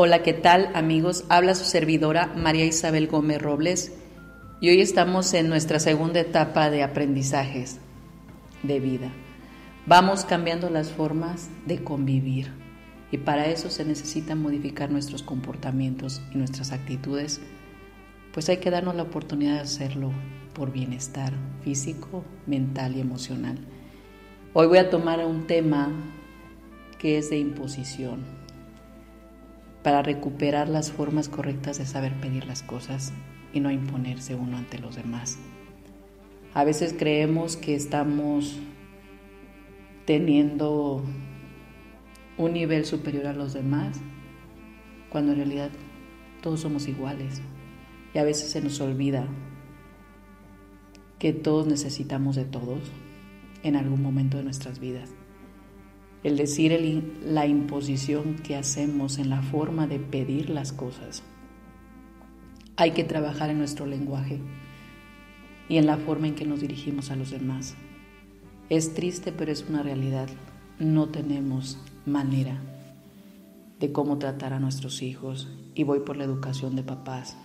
Hola, ¿qué tal amigos? Habla su servidora María Isabel Gómez Robles y hoy estamos en nuestra segunda etapa de aprendizajes de vida. Vamos cambiando las formas de convivir y para eso se necesita modificar nuestros comportamientos y nuestras actitudes, pues hay que darnos la oportunidad de hacerlo por bienestar físico, mental y emocional. Hoy voy a tomar un tema que es de imposición para recuperar las formas correctas de saber pedir las cosas y no imponerse uno ante los demás. A veces creemos que estamos teniendo un nivel superior a los demás, cuando en realidad todos somos iguales. Y a veces se nos olvida que todos necesitamos de todos en algún momento de nuestras vidas el decir la imposición que hacemos en la forma de pedir las cosas. Hay que trabajar en nuestro lenguaje y en la forma en que nos dirigimos a los demás. Es triste, pero es una realidad. No tenemos manera de cómo tratar a nuestros hijos y voy por la educación de papás.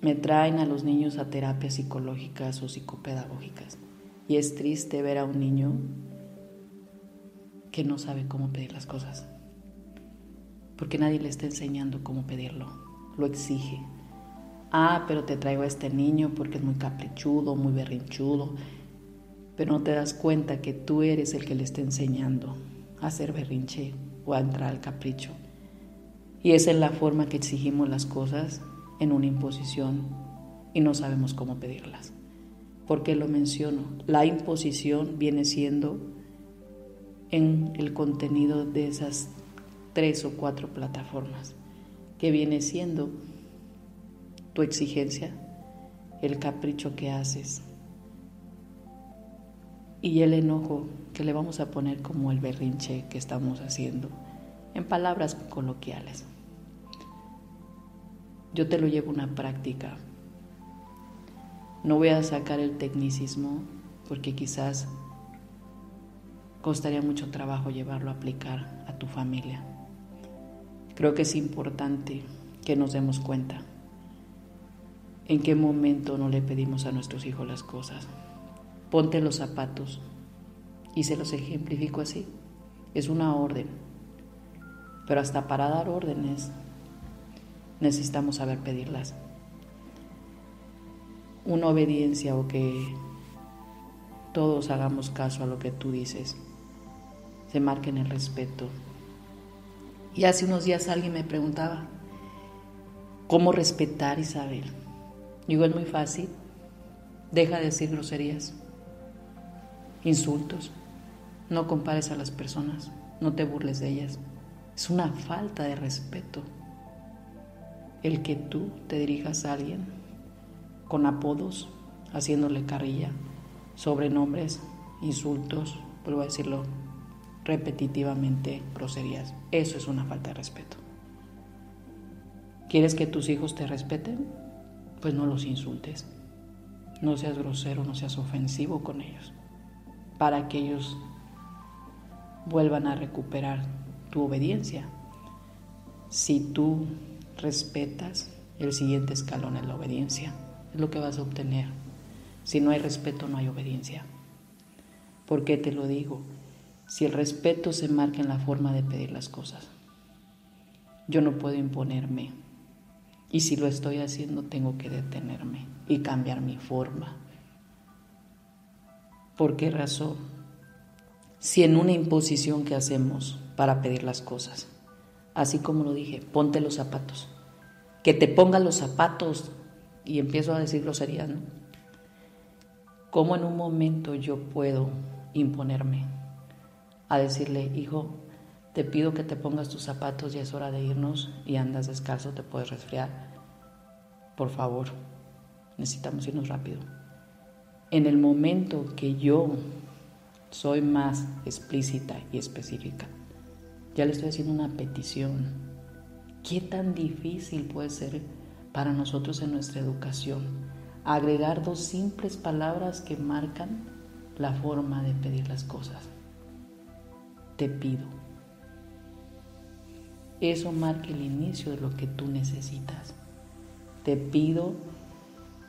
Me traen a los niños a terapias psicológicas o psicopedagógicas y es triste ver a un niño que no sabe cómo pedir las cosas. Porque nadie le está enseñando cómo pedirlo. Lo exige. Ah, pero te traigo a este niño porque es muy caprichudo, muy berrinchudo. Pero no te das cuenta que tú eres el que le está enseñando a hacer berrinche o a entrar al capricho. Y esa es la forma que exigimos las cosas en una imposición y no sabemos cómo pedirlas. ¿Por qué lo menciono? La imposición viene siendo en el contenido de esas tres o cuatro plataformas, que viene siendo tu exigencia, el capricho que haces y el enojo que le vamos a poner como el berrinche que estamos haciendo, en palabras coloquiales. Yo te lo llevo una práctica. No voy a sacar el tecnicismo porque quizás costaría mucho trabajo llevarlo a aplicar a tu familia. Creo que es importante que nos demos cuenta en qué momento no le pedimos a nuestros hijos las cosas. Ponte los zapatos y se los ejemplifico así. Es una orden, pero hasta para dar órdenes necesitamos saber pedirlas. Una obediencia o que todos hagamos caso a lo que tú dices se marquen el respeto. Y hace unos días alguien me preguntaba, ¿cómo respetar Isabel? Digo, es muy fácil, deja de decir groserías, insultos, no compares a las personas, no te burles de ellas. Es una falta de respeto el que tú te dirijas a alguien con apodos, haciéndole carrilla, sobrenombres, insultos, vuelvo a decirlo, repetitivamente groserías. Eso es una falta de respeto. ¿Quieres que tus hijos te respeten? Pues no los insultes. No seas grosero, no seas ofensivo con ellos. Para que ellos vuelvan a recuperar tu obediencia. Si tú respetas, el siguiente escalón es la obediencia. Es lo que vas a obtener. Si no hay respeto, no hay obediencia. ¿Por qué te lo digo? Si el respeto se marca en la forma de pedir las cosas. Yo no puedo imponerme y si lo estoy haciendo tengo que detenerme y cambiar mi forma. ¿Por qué razón? Si en una imposición que hacemos para pedir las cosas, así como lo dije, ponte los zapatos, que te ponga los zapatos y empiezo a decir groserías, ¿no? ¿Cómo en un momento yo puedo imponerme a decirle, hijo, te pido que te pongas tus zapatos, y es hora de irnos y andas descalzo, te puedes resfriar? Por favor, necesitamos irnos rápido. En el momento que yo soy más explícita y específica, ya le estoy haciendo una petición. ¿Qué tan difícil puede ser para nosotros en nuestra educación agregar dos simples palabras que marcan la forma de pedir las cosas? Te pido. Eso marca el inicio de lo que tú necesitas. Te pido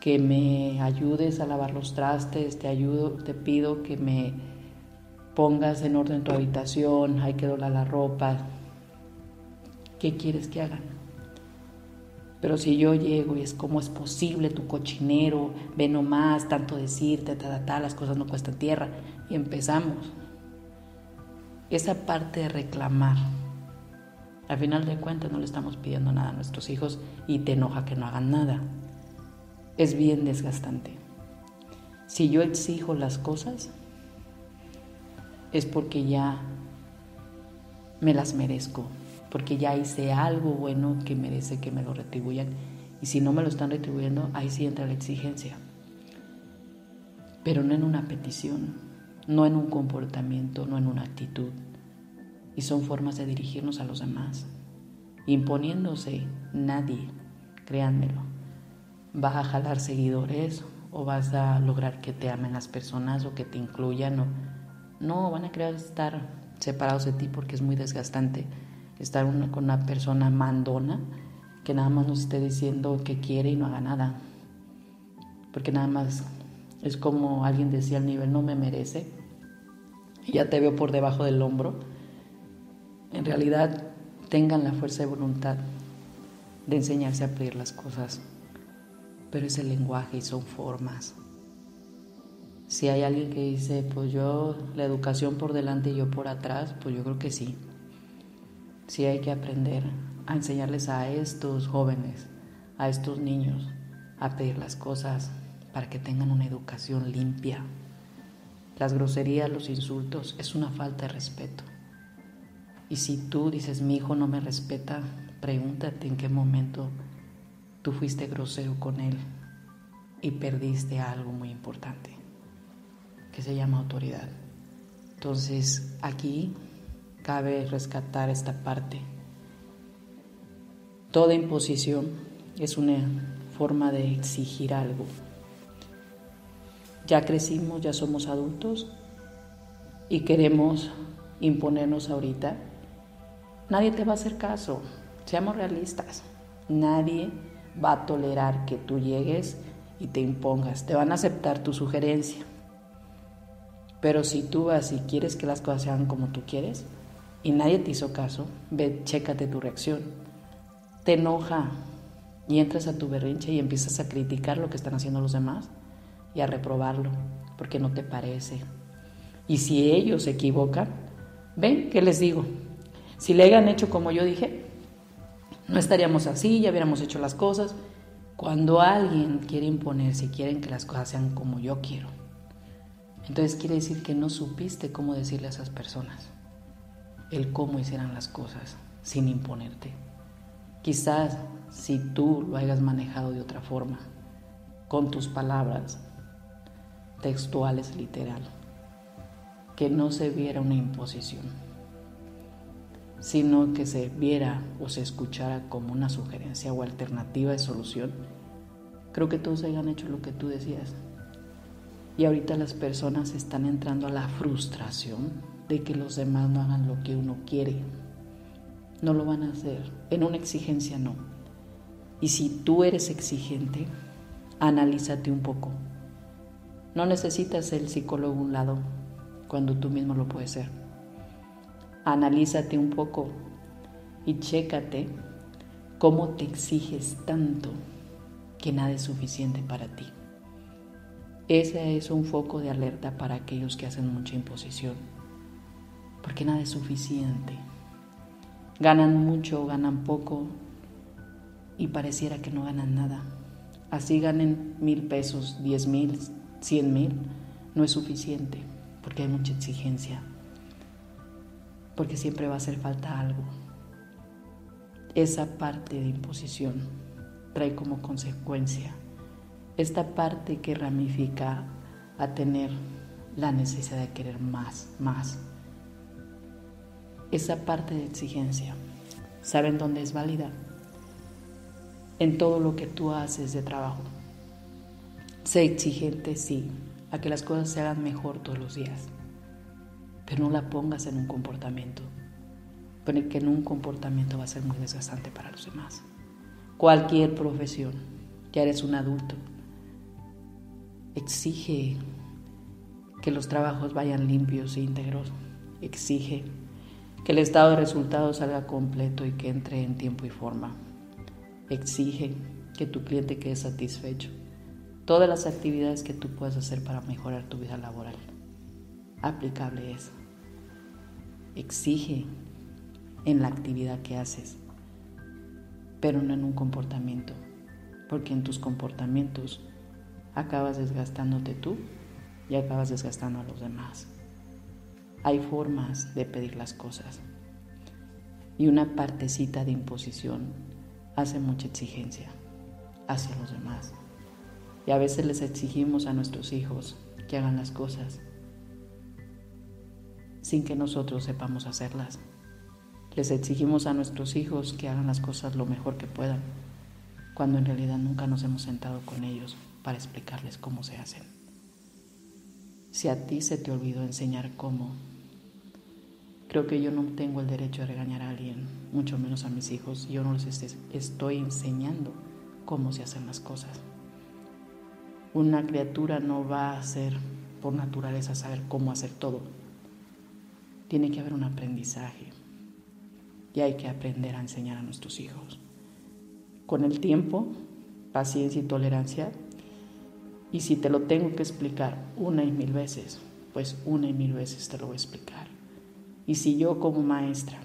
que me ayudes a lavar los trastes, te ayudo, te pido que me pongas en orden tu habitación, hay que doblar la ropa. ¿Qué quieres que hagan? Pero si yo llego y es como es posible tu cochinero, ve nomás, tanto decirte, ta, ta, las cosas no cuestan tierra, y empezamos. Esa parte de reclamar, al final de cuentas no le estamos pidiendo nada a nuestros hijos y te enoja que no hagan nada. Es bien desgastante. Si yo exijo las cosas, es porque ya me las merezco, porque ya hice algo bueno que merece que me lo retribuyan. Y si no me lo están retribuyendo, ahí sí entra la exigencia. Pero no en una petición, no en un comportamiento, no en una actitud. Y son formas de dirigirnos a los demás. Imponiéndose, nadie, créanmelo, va a jalar seguidores o vas a lograr que te amen las personas o que te incluyan o no, van a querer estar separados de ti porque es muy desgastante estar con una persona mandona que nada más nos esté diciendo que quiere y no haga nada. Porque nada más es como alguien decía al nivel no me merece ya te veo por debajo del hombro. En realidad tengan la fuerza de voluntad de enseñarse a pedir las cosas, pero es el lenguaje y son formas. Si hay alguien que dice, pues yo la educación por delante y yo por atrás, pues yo creo que sí. Sí hay que aprender a enseñarles a estos jóvenes, a estos niños, a pedir las cosas para que tengan una educación limpia. Las groserías, los insultos, es una falta de respeto. Y si tú dices, mi hijo no me respeta, pregúntate en qué momento tú fuiste grosero con él y perdiste algo muy importante que se llama autoridad. Entonces aquí cabe rescatar esta parte. Toda imposición es una forma de exigir algo. Ya crecimos, ya somos adultos y queremos imponernos ahorita. Nadie te va a hacer caso, seamos realistas. Nadie va a tolerar que tú llegues y te impongas. Te van a aceptar tu sugerencia pero si tú vas y quieres que las cosas sean como tú quieres y nadie te hizo caso, ve, chécate tu reacción. Te enoja y entras a tu berrinche y empiezas a criticar lo que están haciendo los demás y a reprobarlo porque no te parece. Y si ellos se equivocan, ven, ¿qué les digo? Si le hayan hecho como yo dije, no estaríamos así, ya hubiéramos hecho las cosas. Cuando alguien quiere imponerse y quieren que las cosas sean como yo quiero, entonces quiere decir que no supiste cómo decirle a esas personas el cómo hicieran las cosas sin imponerte. Quizás si tú lo hayas manejado de otra forma, con tus palabras textuales literal, que no se viera una imposición, sino que se viera o se escuchara como una sugerencia o alternativa de solución, creo que todos hayan hecho lo que tú decías, y ahorita las personas están entrando a la frustración de que los demás no hagan lo que uno quiere. No lo van a hacer. En una exigencia no. Y si tú eres exigente, analízate un poco. No necesitas el psicólogo a un lado cuando tú mismo lo puedes ser. Analízate un poco y chécate cómo te exiges tanto que nada es suficiente para ti. Ese es un foco de alerta para aquellos que hacen mucha imposición, porque nada es suficiente. Ganan mucho, ganan poco y pareciera que no ganan nada. Así ganen mil pesos, diez mil, 100 mil, no es suficiente porque hay mucha exigencia, porque siempre va a hacer falta algo. Esa parte de imposición trae como consecuencia esta parte que ramifica a tener la necesidad de querer más, más. Esa parte de exigencia, ¿saben dónde es válida? En todo lo que tú haces de trabajo. Sé exigente, sí, a que las cosas se hagan mejor todos los días, pero no la pongas en un comportamiento, porque en un comportamiento va a ser muy desgastante para los demás. Cualquier profesión, ya eres un adulto, exige que los trabajos vayan limpios e íntegros, exige que el estado de resultados salga completo y que entre en tiempo y forma, exige que tu cliente quede satisfecho, todas las actividades que tú puedas hacer para mejorar tu vida laboral, aplicable es, exige en la actividad que haces, pero no en un comportamiento, porque en tus comportamientos acabas desgastándote tú y acabas desgastando a los demás. Hay formas de pedir las cosas y una partecita de imposición hace mucha exigencia hacia los demás. Y a veces les exigimos a nuestros hijos que hagan las cosas sin que nosotros sepamos hacerlas. Les exigimos a nuestros hijos que hagan las cosas lo mejor que puedan, cuando en realidad nunca nos hemos sentado con ellos para explicarles cómo se hacen. Si a ti se te olvidó enseñar cómo, creo que yo no tengo el derecho de regañar a alguien, mucho menos a mis hijos. Yo no les estoy enseñando cómo se hacen las cosas. Una criatura no va a ser por naturaleza saber cómo hacer todo. Tiene que haber un aprendizaje y hay que aprender a enseñar a nuestros hijos. Con el tiempo, paciencia y tolerancia, y si te lo tengo que explicar una y mil veces, pues una y mil veces te lo voy a explicar. Y si yo como maestra,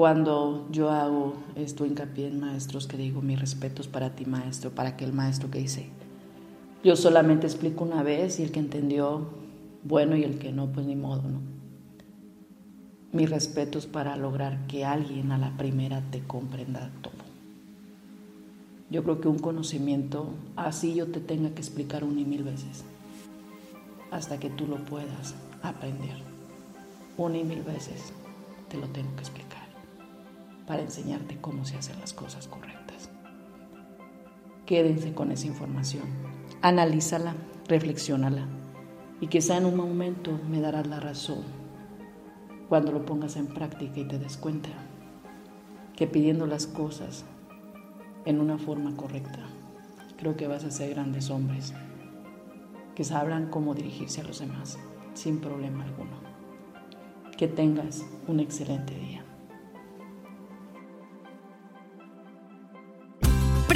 cuando yo hago esto hincapié en maestros que digo mis respetos para ti maestro, para aquel maestro que dice, yo solamente explico una vez y el que entendió, bueno, y el que no, pues ni modo, ¿no? Mis respetos para lograr que alguien a la primera te comprenda todo. Yo creo que un conocimiento así yo te tenga que explicar una y mil veces hasta que tú lo puedas aprender. Una y mil veces te lo tengo que explicar para enseñarte cómo se hacen las cosas correctas. Quédense con esa información, analízala, reflexiónala y quizá en un momento me darás la razón cuando lo pongas en práctica y te des cuenta que pidiendo las cosas en una forma correcta. Creo que vas a ser grandes hombres que sabrán cómo dirigirse a los demás sin problema alguno. Que tengas un excelente día.